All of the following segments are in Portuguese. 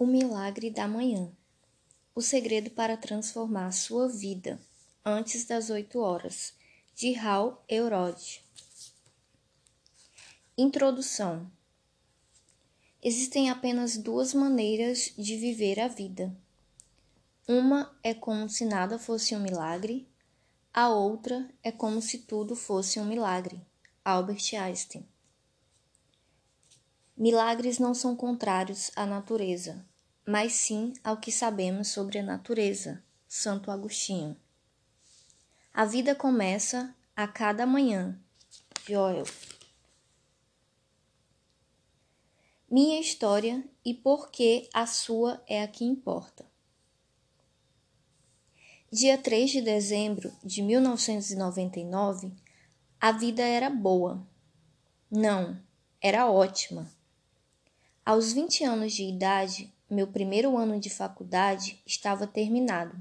O milagre da manhã. O segredo para transformar sua vida antes das oito horas. De Hal Eurode. Introdução. Existem apenas duas maneiras de viver a vida. Uma é como se nada fosse um milagre, a outra é como se tudo fosse um milagre. Albert Einstein. Milagres não são contrários à natureza, mas sim ao que sabemos sobre a natureza. Santo Agostinho. A vida começa a cada manhã. Joel. Minha história e por que a sua é a que importa. Dia 3 de dezembro de 1999, a vida era boa. Não, era ótima. Aos 20 anos de idade, meu primeiro ano de faculdade estava terminado.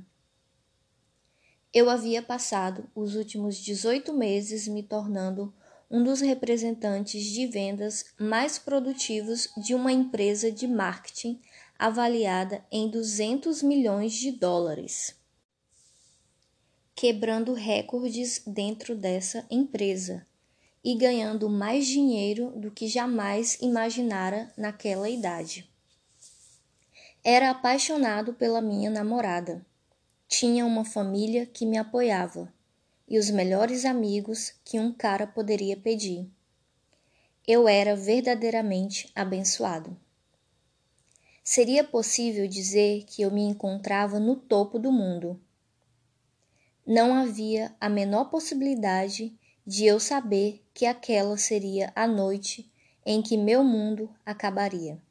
Eu havia passado os últimos 18 meses me tornando um dos representantes de vendas mais produtivos de uma empresa de marketing avaliada em 200 milhões de dólares, quebrando recordes dentro dessa empresa e ganhando mais dinheiro do que jamais imaginara naquela idade. Era apaixonado pela minha namorada. Tinha uma família que me apoiava e os melhores amigos que um cara poderia pedir. Eu era verdadeiramente abençoado. Seria possível dizer que eu me encontrava no topo do mundo. Não havia a menor possibilidade de eu saber que aquela seria a noite em que meu mundo acabaria.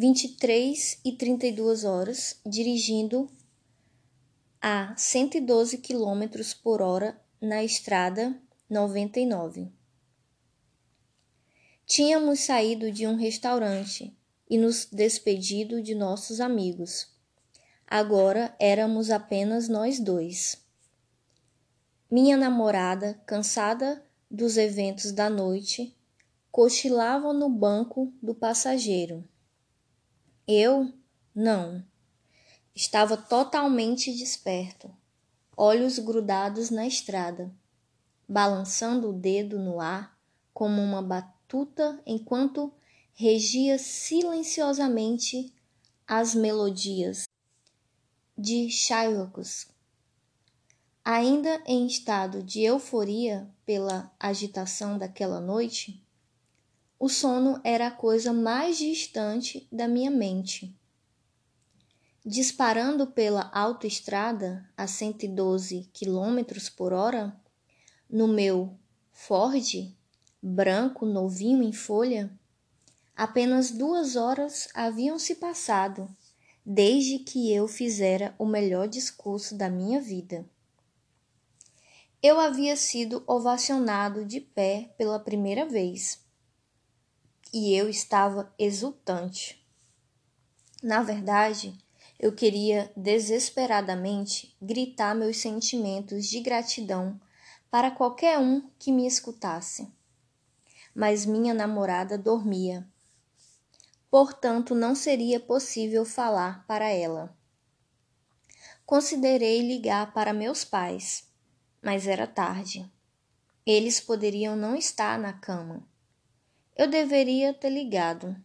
23 e 32 horas, dirigindo a 112 km por hora na estrada 99. Tínhamos saído de um restaurante e nos despedido de nossos amigos. Agora éramos apenas nós dois. Minha namorada, cansada dos eventos da noite, cochilava no banco do passageiro. Eu não. Estava totalmente desperto, olhos grudados na estrada, balançando o dedo no ar como uma batuta enquanto regia silenciosamente as melodias de Shylocks. Ainda em estado de euforia pela agitação daquela noite, o sono era a coisa mais distante da minha mente. Disparando pela autoestrada a 112 km por hora, no meu Ford, branco, novinho em folha, apenas duas horas haviam se passado desde que eu fizera o melhor discurso da minha vida. Eu havia sido ovacionado de pé pela primeira vez e eu estava exultante. Na verdade, eu queria desesperadamente gritar meus sentimentos de gratidão para qualquer um que me escutasse. Mas minha namorada dormia. Portanto, não seria possível falar para ela. Considerei ligar para meus pais, mas era tarde. Eles poderiam não estar na cama. Eu deveria ter ligado.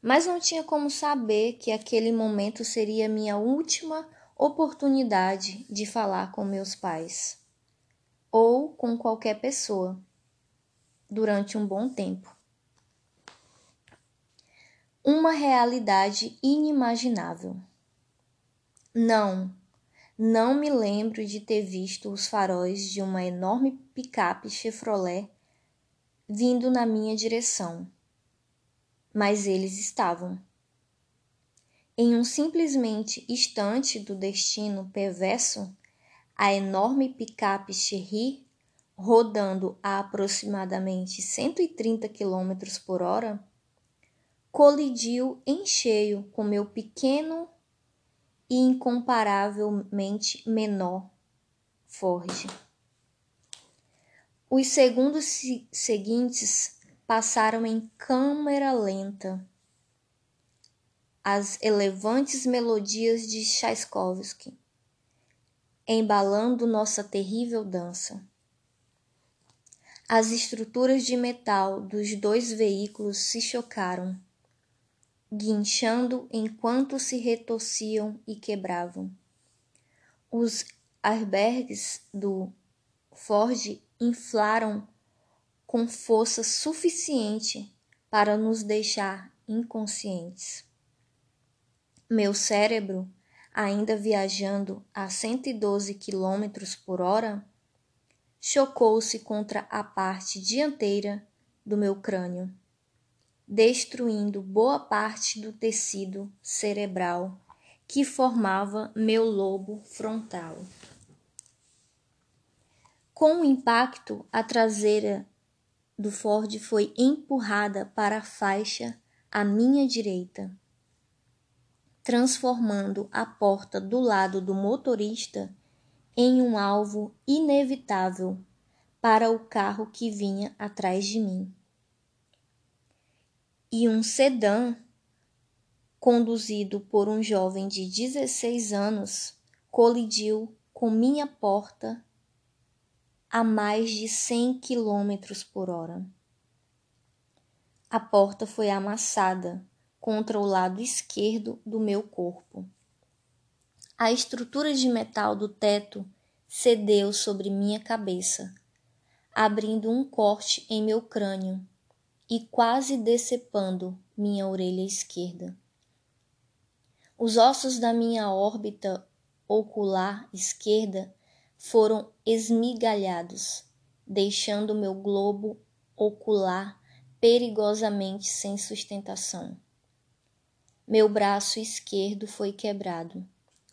Mas não tinha como saber que aquele momento seria minha última oportunidade de falar com meus pais ou com qualquer pessoa durante um bom tempo. Uma realidade inimaginável. Não, não me lembro de ter visto os faróis de uma enorme picape Chevrolet vindo na minha direção. Mas eles estavam. Em um simplesmente instante do destino perverso, a enorme picape Cherry, rodando a aproximadamente 130 km por hora, colidiu em cheio com meu pequeno e incomparavelmente menor Ford. Os segundos seguintes passaram em câmera lenta as elevantes melodias de Tchaikovsky, embalando nossa terrível dança. As estruturas de metal dos dois veículos se chocaram, guinchando enquanto se retorciam e quebravam. Os airbags do Ford inflaram com força suficiente para nos deixar inconscientes. Meu cérebro, ainda viajando a 112 km por hora, chocou-se contra a parte dianteira do meu crânio, destruindo boa parte do tecido cerebral que formava meu lobo frontal. Com o impacto, a traseira do Ford foi empurrada para a faixa à minha direita transformando a porta do lado do motorista em um alvo inevitável para o carro que vinha atrás de mim. E um sedã, conduzido por um jovem de 16 anos, colidiu com minha porta a mais de 100 km por hora. A porta foi amassada contra o lado esquerdo do meu corpo. A estrutura de metal do teto cedeu sobre minha cabeça, abrindo um corte em meu crânio e quase decepando minha orelha esquerda. Os ossos da minha órbita ocular esquerda foram esmigalhados, deixando meu globo ocular perigosamente sem sustentação. Meu braço esquerdo foi quebrado,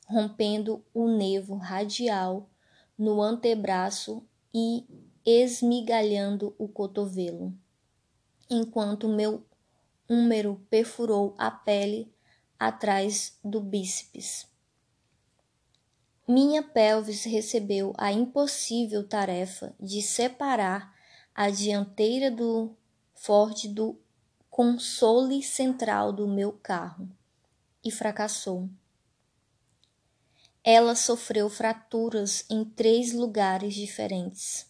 rompendo o nervo radial no antebraço e esmigalhando o cotovelo, enquanto meu húmero perfurou a pele atrás do bíceps. Minha pelvis recebeu a impossível tarefa de separar a dianteira do Ford do console central do meu carro e fracassou. Ela sofreu fraturas em três lugares diferentes.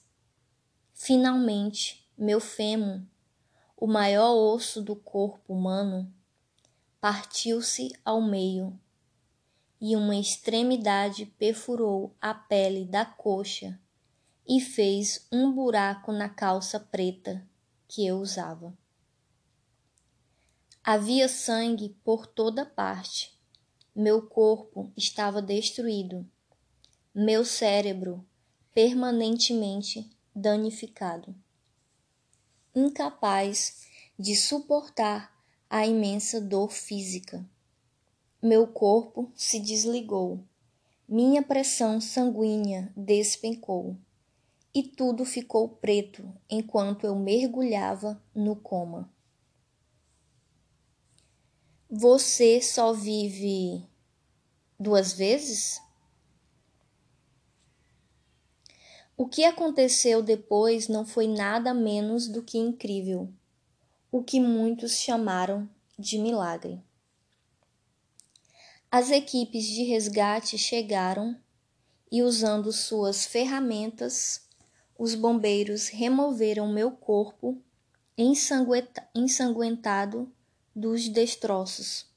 Finalmente, meu fêmur, o maior osso do corpo humano, partiu-se ao meio e uma extremidade perfurou a pele da coxa e fez um buraco na calça preta que eu usava. Havia sangue por toda parte. Meu corpo estava destruído. Meu cérebro permanentemente danificado. Incapaz de suportar a imensa dor física. Meu corpo se desligou. Minha pressão sanguínea despencou e tudo ficou preto enquanto eu mergulhava no coma. Você só vive duas vezes? O que aconteceu depois não foi nada menos do que incrível, o que muitos chamaram de milagre. As equipes de resgate chegaram e, usando suas ferramentas, os bombeiros removeram meu corpo ensanguentado dos destroços.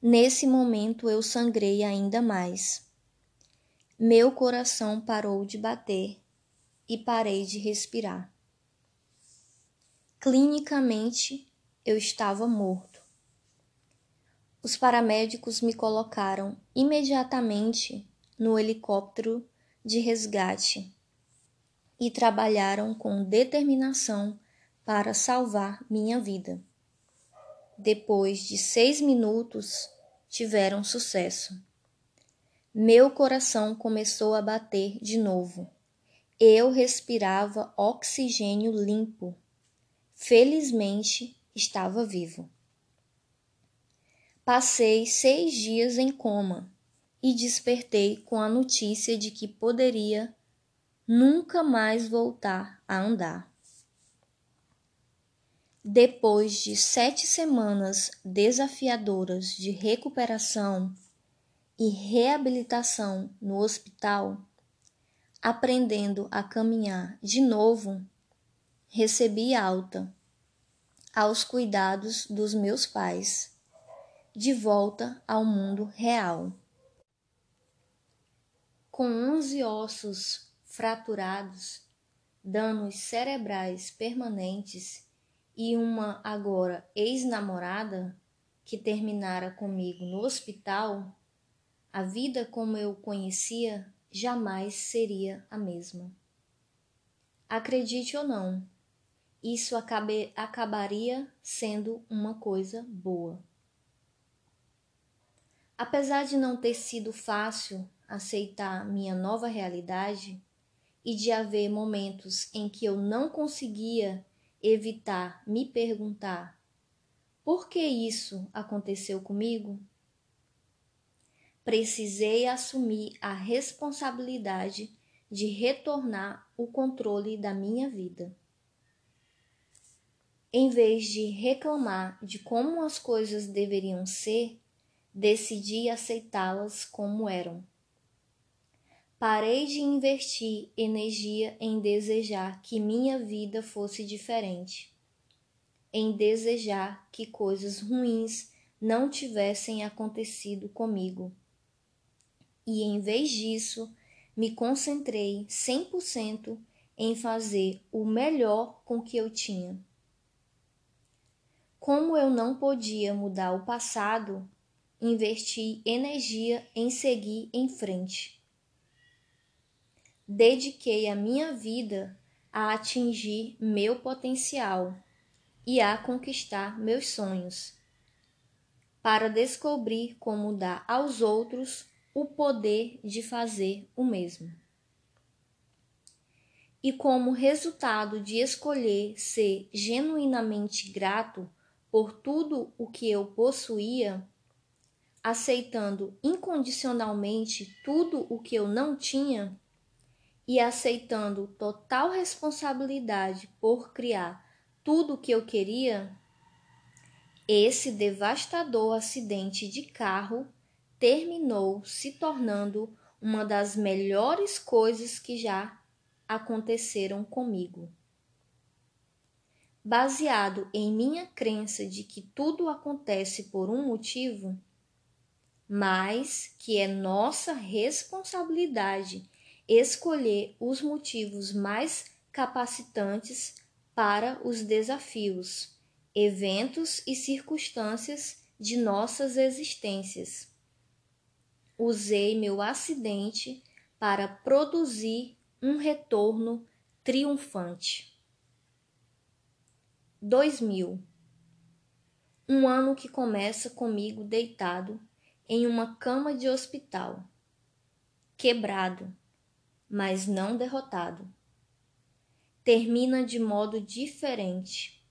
Nesse momento eu sangrei ainda mais. Meu coração parou de bater e parei de respirar. Clinicamente, eu estava morto. Os paramédicos me colocaram imediatamente no helicóptero de resgate e trabalharam com determinação para salvar minha vida depois de seis minutos, tiveram sucesso. Meu coração começou a bater de novo. Eu respirava oxigênio limpo. Felizmente, estava vivo. Passei seis dias em coma e despertei com a notícia de que poderia nunca mais voltar a andar. Depois de sete semanas desafiadoras de recuperação e reabilitação no hospital, aprendendo a caminhar de novo, recebi alta aos cuidados dos meus pais, de volta ao mundo real. Com onze ossos fraturados, danos cerebrais permanentes e uma agora ex-namorada que terminara comigo no hospital, a vida como eu conhecia jamais seria a mesma. Acredite ou não, isso acabe, acabaria sendo uma coisa boa. Apesar de não ter sido fácil aceitar minha nova realidade e de haver momentos em que eu não conseguia evitar me perguntar por que isso aconteceu comigo, precisei assumir a responsabilidade de retornar o controle da minha vida. Em vez de reclamar de como as coisas deveriam ser, decidi aceitá-las como eram. Parei de investir energia em desejar que minha vida fosse diferente, em desejar que coisas ruins não tivessem acontecido comigo. E em vez disso, me concentrei 100% em fazer o melhor com que eu tinha. Como eu não podia mudar o passado, investi energia em seguir em frente. Dediquei a minha vida a atingir meu potencial e a conquistar meus sonhos, para descobrir como dar aos outros o poder de fazer o mesmo. E como resultado de escolher ser genuinamente grato por tudo o que eu possuía, aceitando incondicionalmente tudo o que eu não tinha e aceitando total responsabilidade por criar tudo o que eu queria, esse devastador acidente de carro terminou se tornando uma das melhores coisas que já aconteceram comigo. Baseado em minha crença de que tudo acontece por um motivo, mas que é nossa responsabilidade escolher os motivos mais capacitantes para os desafios, eventos e circunstâncias de nossas existências. Usei meu acidente para produzir um retorno triunfante. 2000. Um ano que começa comigo deitado em uma cama de hospital, quebrado, mas não derrotado. Termina de modo diferente.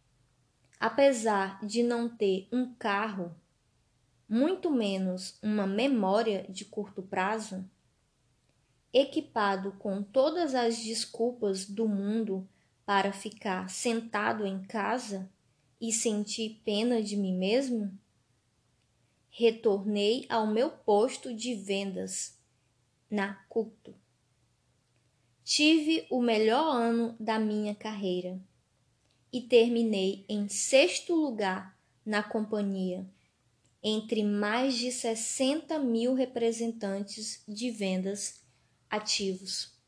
Apesar de não ter um carro, muito menos uma memória de curto prazo, equipado com todas as desculpas do mundo para ficar sentado em casa e sentir pena de mim mesmo? Retornei ao meu posto de vendas na culto. Tive o melhor ano da minha carreira e terminei em sexto lugar na companhia, entre mais de 60 mil representantes de vendas ativos.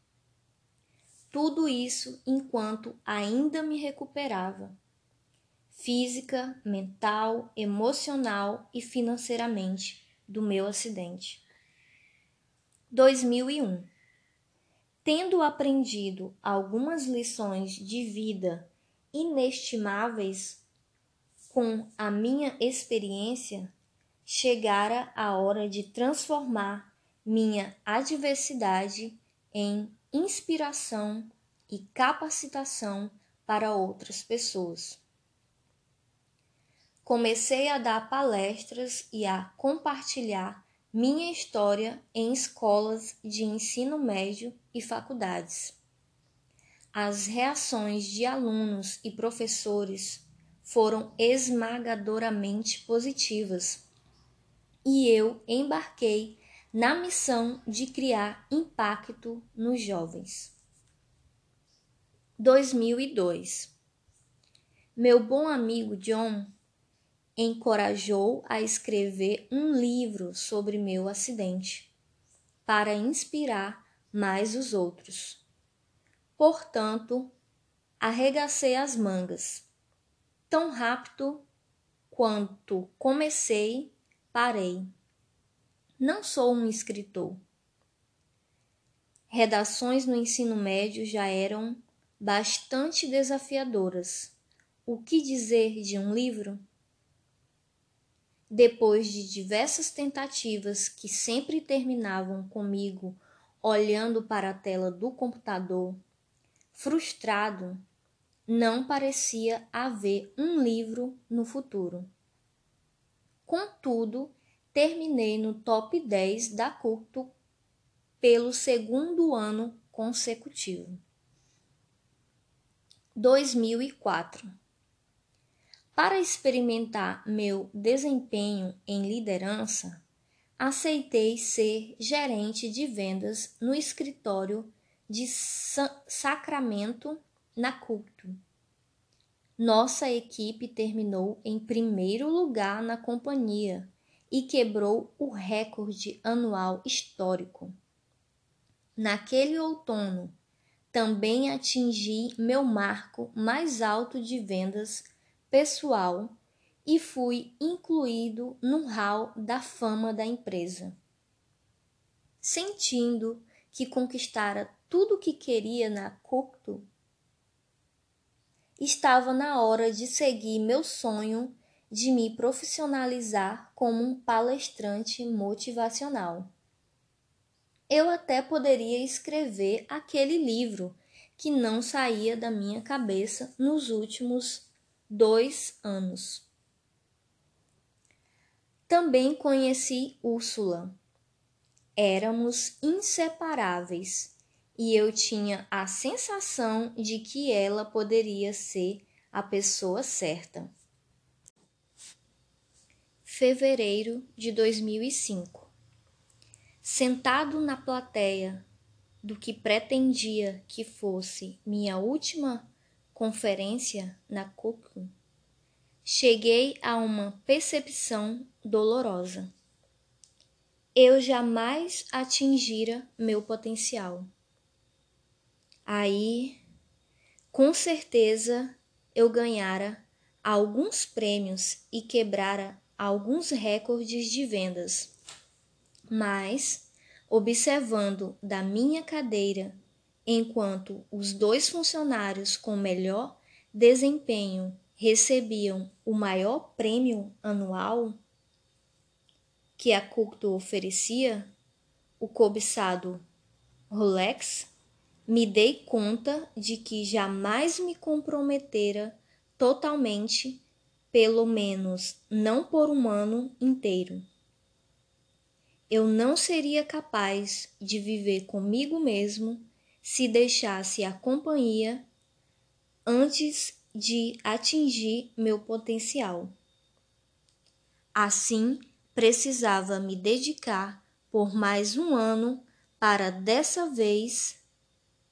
Tudo isso enquanto ainda me recuperava, física, mental, emocional e financeiramente, do meu acidente. 2001 Tendo aprendido algumas lições de vida inestimáveis com a minha experiência, chegara a hora de transformar minha adversidade em inspiração e capacitação para outras pessoas. Comecei a dar palestras e a compartilhar minha história em escolas de ensino médio e faculdades. As reações de alunos e professores foram esmagadoramente positivas. E eu embarquei na missão de criar impacto nos jovens. 2002 Meu bom amigo John encorajou a escrever um livro sobre meu acidente, para inspirar mais os outros. Portanto, arregacei as mangas. Tão rápido quanto comecei, parei. Não sou um escritor. Redações no ensino médio já eram bastante desafiadoras. O que dizer de um livro? Depois de diversas tentativas que sempre terminavam comigo olhando para a tela do computador, frustrado, não parecia haver um livro no futuro. Contudo, terminei no top 10 da Curto pelo segundo ano consecutivo. 2004 para experimentar meu desempenho em liderança, aceitei ser gerente de vendas no escritório de Sacramento, na Culto. Nossa equipe terminou em primeiro lugar na companhia e quebrou o recorde anual histórico. Naquele outono, também atingi meu marco mais alto de vendas pessoal e fui incluído no hall da fama da empresa. Sentindo que conquistara tudo o que queria na Cocteau, estava na hora de seguir meu sonho de me profissionalizar como um palestrante motivacional. Eu até poderia escrever aquele livro que não saía da minha cabeça nos últimos dois anos. Também conheci Úrsula. Éramos inseparáveis e eu tinha a sensação de que ela poderia ser a pessoa certa. Fevereiro de 2005. Sentado na plateia do que pretendia que fosse minha última conferência na CUC, cheguei a uma percepção dolorosa. Eu jamais atingira meu potencial. Aí, com certeza, eu ganhara alguns prêmios e quebrara alguns recordes de vendas. Mas, observando da minha cadeira enquanto os dois funcionários com melhor desempenho recebiam o maior prêmio anual que a Curto oferecia, o cobiçado Rolex, me dei conta de que jamais me comprometera totalmente, pelo menos não por um ano inteiro. Eu não seria capaz de viver comigo mesmo se deixasse a companhia antes de atingir meu potencial. Assim, precisava me dedicar por mais um ano para dessa vez,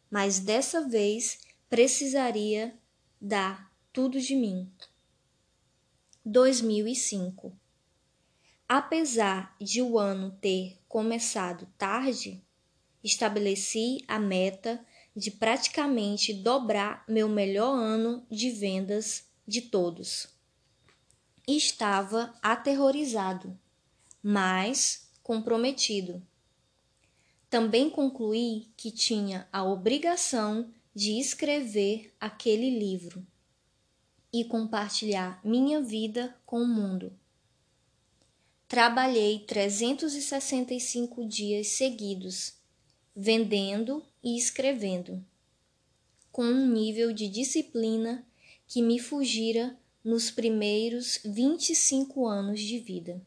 mas dessa vez precisaria dar tudo de mim. 2005 Apesar de o ano ter começado tarde, estabeleci a meta de praticamente dobrar meu melhor ano de vendas de todos. Estava aterrorizado, mas comprometido. Também concluí que tinha a obrigação de escrever aquele livro e compartilhar minha vida com o mundo. Trabalhei 365 dias seguidos vendendo e escrevendo, com um nível de disciplina que me fugira nos primeiros 25 anos de vida.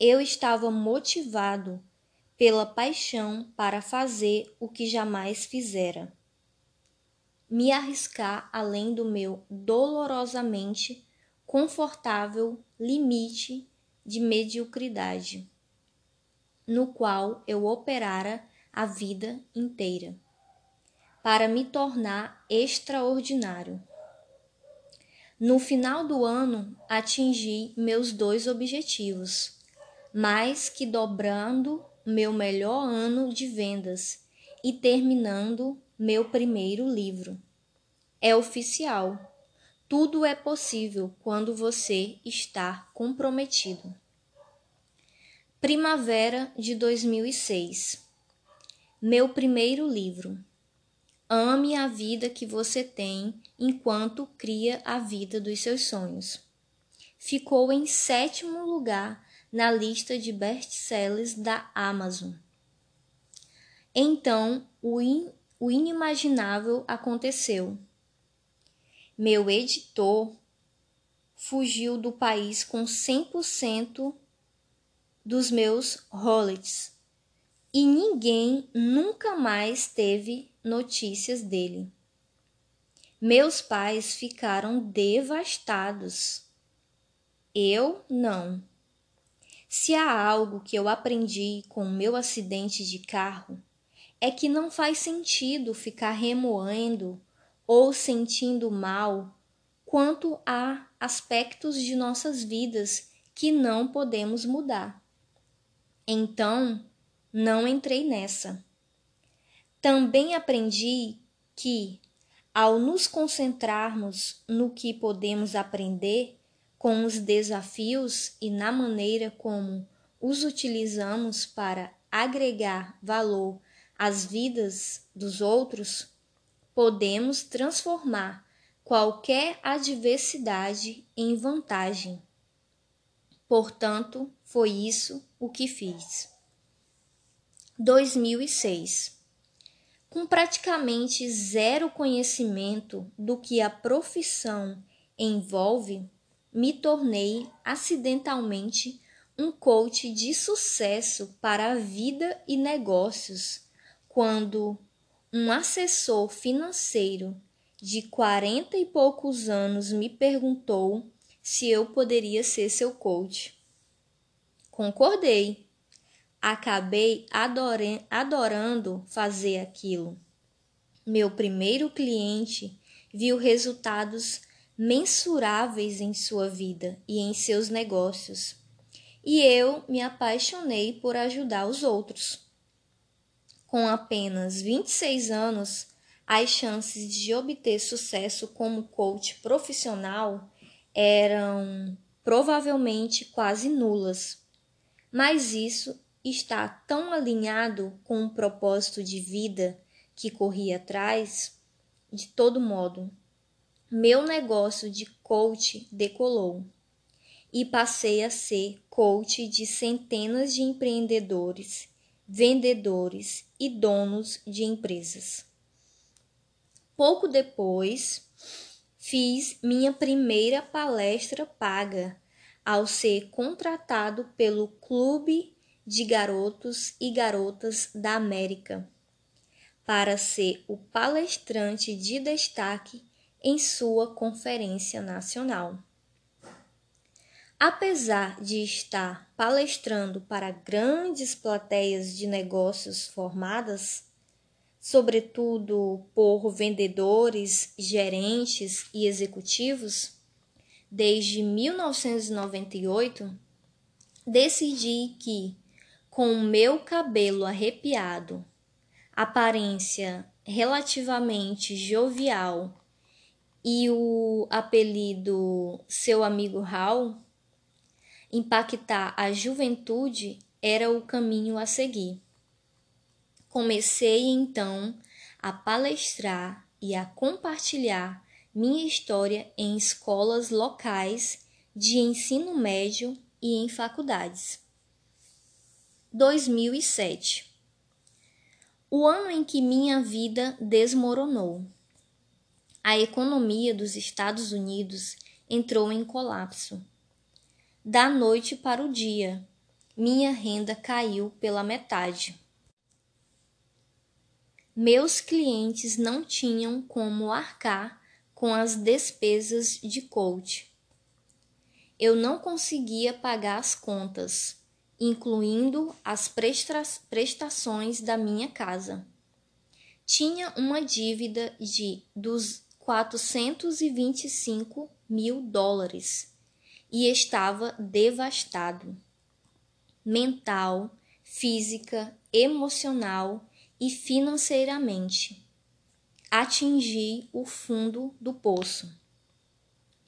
Eu estava motivado pela paixão para fazer o que jamais fizera. me arriscar além do meu dolorosamente confortável limite de mediocridade, no qual eu operara a vida inteira, para me tornar extraordinário. No final do ano, atingi meus dois objetivos, mais que dobrando meu melhor ano de vendas e terminando meu primeiro livro. É oficial. Tudo é possível quando você está comprometido. Primavera de 2006. Meu primeiro livro. Ame a vida que você tem enquanto cria a vida dos seus sonhos. Ficou em sétimo lugar na lista de best-sellers da Amazon. Então, o, in, o inimaginável aconteceu. Meu editor fugiu do país com 100% dos meus royalties e ninguém nunca mais teve notícias dele. Meus pais ficaram devastados. Eu não. Se há algo que eu aprendi com o meu acidente de carro, é que não faz sentido ficar remoendo ou sentindo mal quanto a aspectos de nossas vidas que não podemos mudar. Então, não entrei nessa. Também aprendi que, ao nos concentrarmos no que podemos aprender com os desafios e na maneira como os utilizamos para agregar valor às vidas dos outros, podemos transformar qualquer adversidade em vantagem. Portanto, foi isso o que fiz. 2006. Com praticamente zero conhecimento do que a profissão envolve, me tornei acidentalmente um coach de sucesso para a vida e negócios quando um assessor financeiro de quarenta e poucos anos me perguntou se eu poderia ser seu coach. Concordei. Acabei adorando fazer aquilo. Meu primeiro cliente viu resultados mensuráveis em sua vida e em seus negócios, e eu me apaixonei por ajudar os outros. Com apenas 26 anos, as chances de obter sucesso como coach profissional eram provavelmente quase nulas. Mas isso está tão alinhado com o propósito de vida que corri atrás, de todo modo, meu negócio de coach decolou e passei a ser coach de centenas de empreendedores vendedores e donos de empresas. Pouco depois, fiz minha primeira palestra paga ao ser contratado pelo Clube de Garotos e Garotas da América para ser o palestrante de destaque em sua conferência nacional. Apesar de estar palestrando para grandes plateias de negócios formadas, sobretudo por vendedores, gerentes e executivos, desde 1998, decidi que, com o meu cabelo arrepiado, aparência relativamente jovial e o apelido Seu Amigo Hal, impactar a juventude era o caminho a seguir. Comecei então a palestrar e a compartilhar minha história em escolas locais de ensino médio e em faculdades. 2007 O ano em que minha vida desmoronou. A economia dos Estados Unidos entrou em colapso da noite para o dia. Minha renda caiu pela metade. meus clientes não tinham como arcar com as despesas de coach. Eu não conseguia pagar as contas, incluindo as prestações da minha casa. Tinha uma dívida de dos 425 mil dólares e estava devastado mental, física, emocional e financeiramente. Atingi o fundo do poço.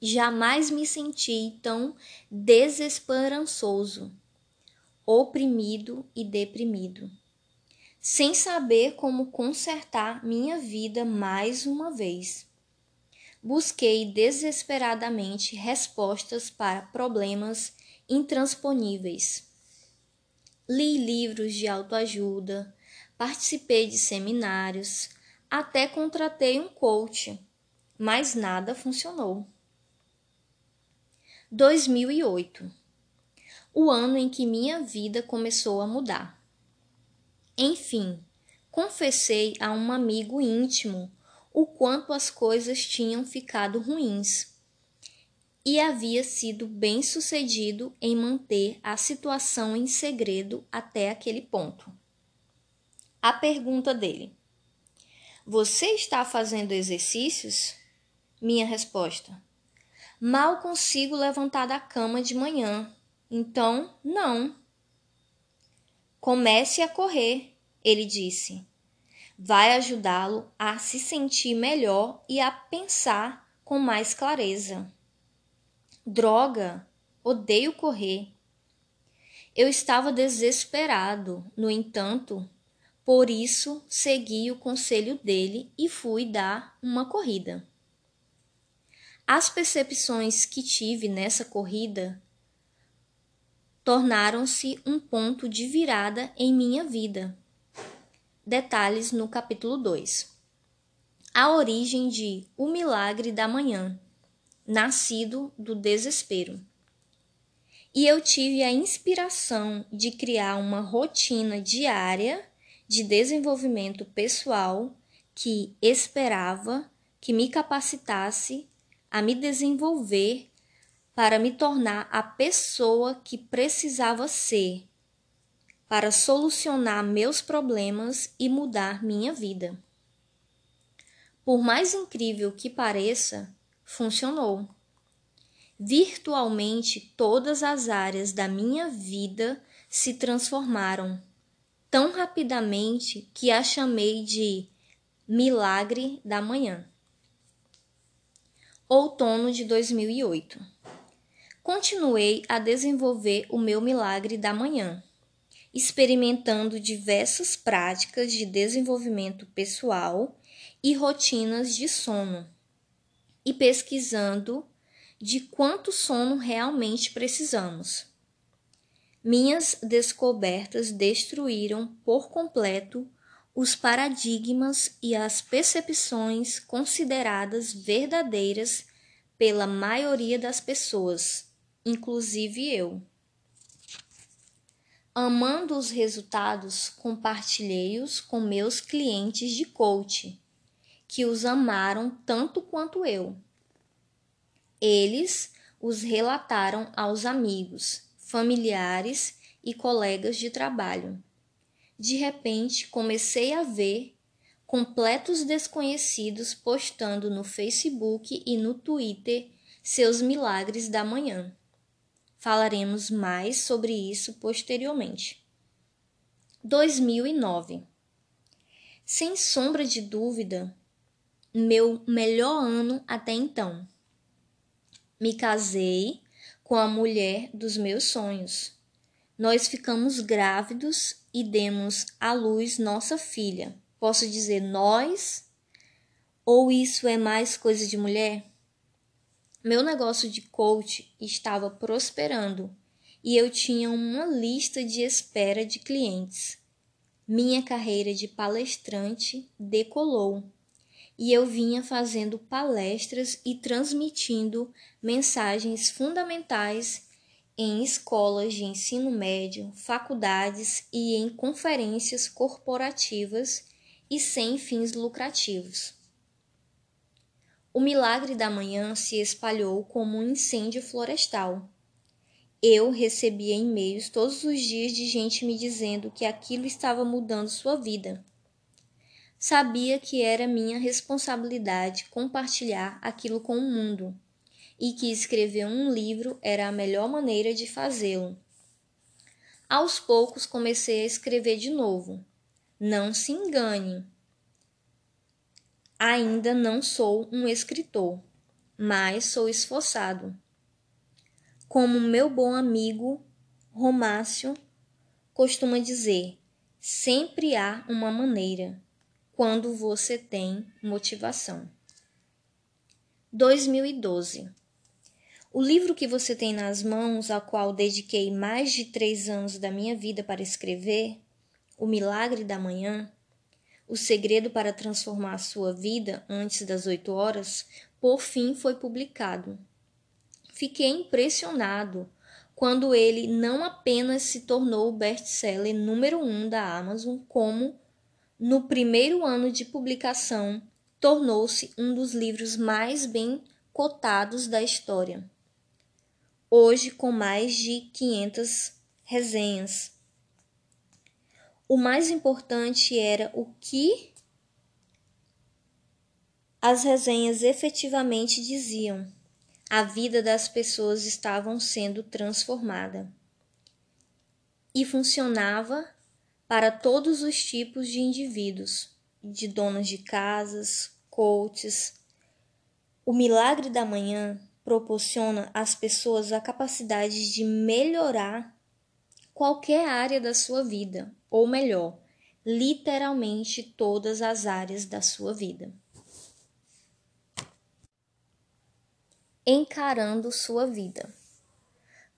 Jamais me senti tão desesperançoso, oprimido e deprimido, sem saber como consertar minha vida mais uma vez. Busquei desesperadamente respostas para problemas intransponíveis li livros de autoajuda, participei de seminários, até contratei um coach, mas nada funcionou. 2008 o ano em que minha vida começou a mudar. Enfim, confessei a um amigo íntimo o quanto as coisas tinham ficado ruins e havia sido bem sucedido em manter a situação em segredo até aquele ponto. A pergunta dele: Você está fazendo exercícios? Minha resposta: Mal consigo levantar da cama de manhã, então não. Comece a correr, ele disse. Vai ajudá-lo a se sentir melhor e a pensar com mais clareza. Droga! Odeio correr. Eu estava desesperado, no entanto, por isso segui o conselho dele e fui dar uma corrida. As percepções que tive nessa corrida tornaram-se um ponto de virada em minha vida. Detalhes no capítulo 2. A origem de O Milagre da Manhã nascido do desespero. E eu tive a inspiração de criar uma rotina diária de desenvolvimento pessoal que esperava que me capacitasse a me desenvolver para me tornar a pessoa que precisava ser para solucionar meus problemas e mudar minha vida. Por mais incrível que pareça, funcionou. Virtualmente todas as áreas da minha vida se transformaram tão rapidamente que a chamei de milagre da manhã. Outono de 2008. Continuei a desenvolver o meu milagre da manhã, experimentando diversas práticas de desenvolvimento pessoal e rotinas de sono e pesquisando de quanto sono realmente precisamos. Minhas descobertas destruíram por completo os paradigmas e as percepções consideradas verdadeiras pela maioria das pessoas, inclusive eu. Amando os resultados, compartilhei-os com meus clientes de coach que os amaram tanto quanto eu. Eles os relataram aos amigos, familiares e colegas de trabalho. De repente, comecei a ver completos desconhecidos postando no Facebook e no Twitter seus milagres da manhã. Falaremos mais sobre isso posteriormente. 2009 Sem sombra de dúvida, meu melhor ano até então. Me casei com a mulher dos meus sonhos. Nós ficamos grávidos e demos à luz nossa filha. Posso dizer nós? Ou isso é mais coisa de mulher? Meu negócio de coach estava prosperando e eu tinha uma lista de espera de clientes. Minha carreira de palestrante decolou e eu vinha fazendo palestras e transmitindo mensagens fundamentais em escolas de ensino médio, faculdades e em conferências corporativas e sem fins lucrativos. O milagre da manhã se espalhou como um incêndio florestal. Eu recebia e-mails todos os dias de gente me dizendo que aquilo estava mudando sua vida. Sabia que era minha responsabilidade compartilhar aquilo com o mundo e que escrever um livro era a melhor maneira de fazê-lo. Aos poucos comecei a escrever de novo. Não se engane. Ainda não sou um escritor, mas sou esforçado. Como meu bom amigo Romácio costuma dizer, sempre há uma maneira quando você tem motivação. 2012 o livro que você tem nas mãos, ao qual dediquei mais de três anos da minha vida para escrever, O Milagre da Manhã, O Segredo para Transformar a Sua Vida Antes das Oito Horas, por fim foi publicado. Fiquei impressionado quando ele não apenas se tornou o best-seller número um da Amazon, como, no primeiro ano de publicação, tornou-se um dos livros mais bem cotados da história hoje com mais de 500 resenhas. O mais importante era o que as resenhas efetivamente diziam. A vida das pessoas estava sendo transformada e funcionava para todos os tipos de indivíduos, de donas de casas, coaches. O milagre da manhã proporciona às pessoas a capacidade de melhorar qualquer área da sua vida, ou melhor, literalmente todas as áreas da sua vida. Encarando sua vida.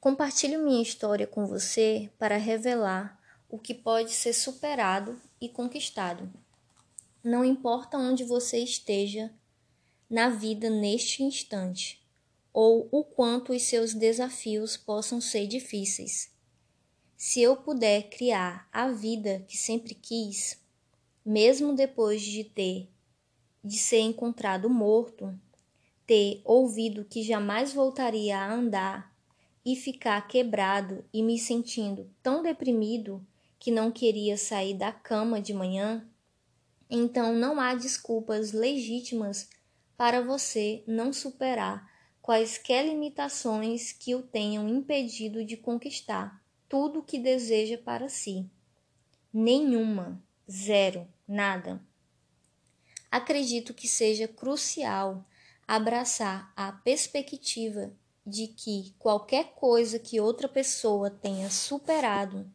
Compartilho minha história com você para revelar o que pode ser superado e conquistado. Não importa onde você esteja na vida neste instante, ou o quanto os seus desafios possam ser difíceis. Se eu puder criar a vida que sempre quis, mesmo depois de ter de ser encontrado morto, ter ouvido que jamais voltaria a andar e ficar quebrado e me sentindo tão deprimido que não queria sair da cama de manhã, então não há desculpas legítimas para você não superar quaisquer limitações que o tenham impedido de conquistar tudo o que deseja para si. Nenhuma, zero, nada. Acredito que seja crucial abraçar a perspectiva de que qualquer coisa que outra pessoa tenha superado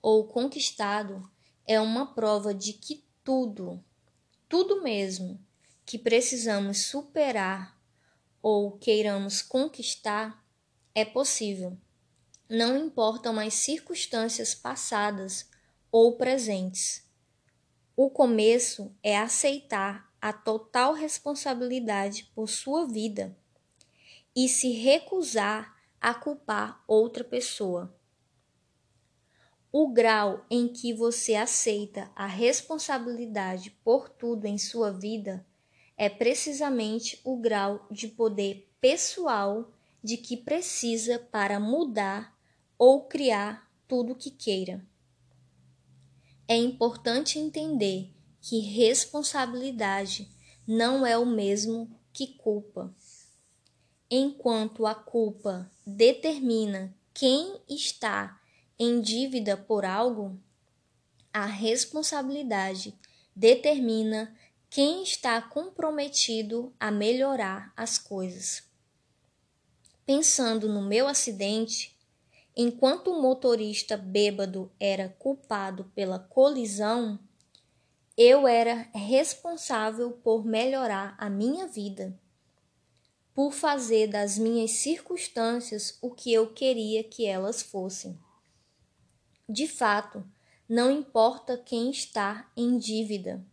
ou conquistado é uma prova de que tudo, tudo mesmo que precisamos superar ou queiramos conquistar, é possível. Não importam as circunstâncias passadas ou presentes. O começo é aceitar a total responsabilidade por sua vida e se recusar a culpar outra pessoa. O grau em que você aceita a responsabilidade por tudo em sua vida é precisamente o grau de poder pessoal de que precisa para mudar ou criar tudo que queira. É importante entender que responsabilidade não é o mesmo que culpa. Enquanto a culpa determina quem está em dívida por algo, a responsabilidade determina quem está comprometido a melhorar as coisas. Pensando no meu acidente, enquanto o motorista bêbado era culpado pela colisão, eu era responsável por melhorar a minha vida, por fazer das minhas circunstâncias o que eu queria que elas fossem. De fato, não importa quem está em dívida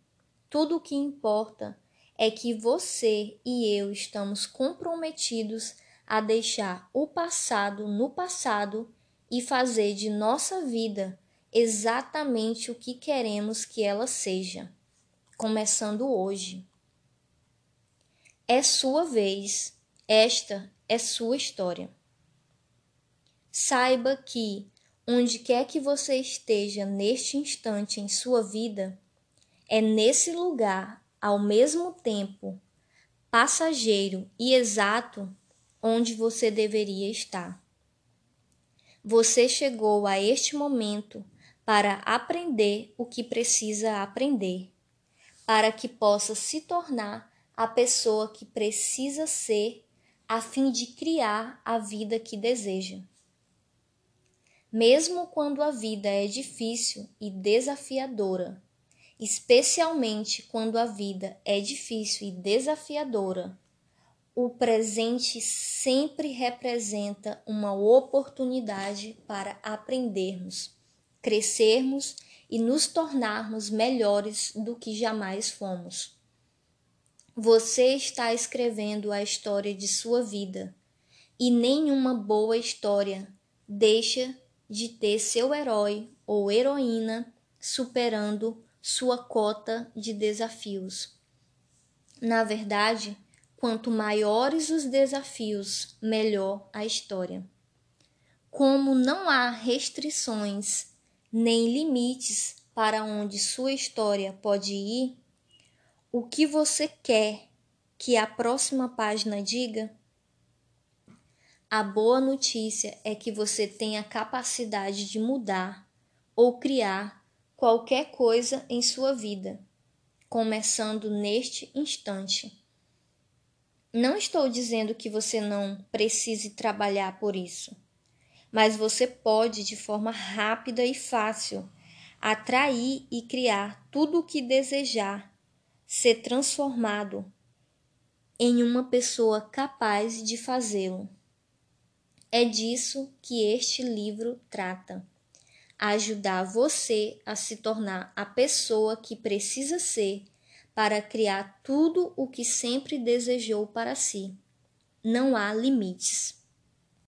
tudo o que importa é que você e eu estamos comprometidos a deixar o passado no passado e fazer de nossa vida exatamente o que queremos que ela seja. começando hoje. É sua vez, esta é sua história. Saiba que, onde quer que você esteja neste instante em sua vida, é nesse lugar, ao mesmo tempo, passageiro e exato, onde você deveria estar. Você chegou a este momento para aprender o que precisa aprender, para que possa se tornar a pessoa que precisa ser a fim de criar a vida que deseja. Mesmo quando a vida é difícil e desafiadora, especialmente quando a vida é difícil e desafiadora, o presente sempre representa uma oportunidade para aprendermos, crescermos e nos tornarmos melhores do que jamais fomos. Você está escrevendo a história de sua vida e nenhuma boa história deixa de ter seu herói ou heroína superando sua cota de desafios. Na verdade, quanto maiores os desafios, melhor a história. Como não há restrições nem limites para onde sua história pode ir, o que você quer que a próxima página diga? A boa notícia é que você tem a capacidade de mudar ou criar qualquer coisa em sua vida, começando neste instante. Não estou dizendo que você não precise trabalhar por isso, mas você pode, de forma rápida e fácil, atrair e criar tudo o que desejar, ser transformado em uma pessoa capaz de fazê-lo. É disso que este livro trata ajudar você a se tornar a pessoa que precisa ser para criar tudo o que sempre desejou para si. Não há limites.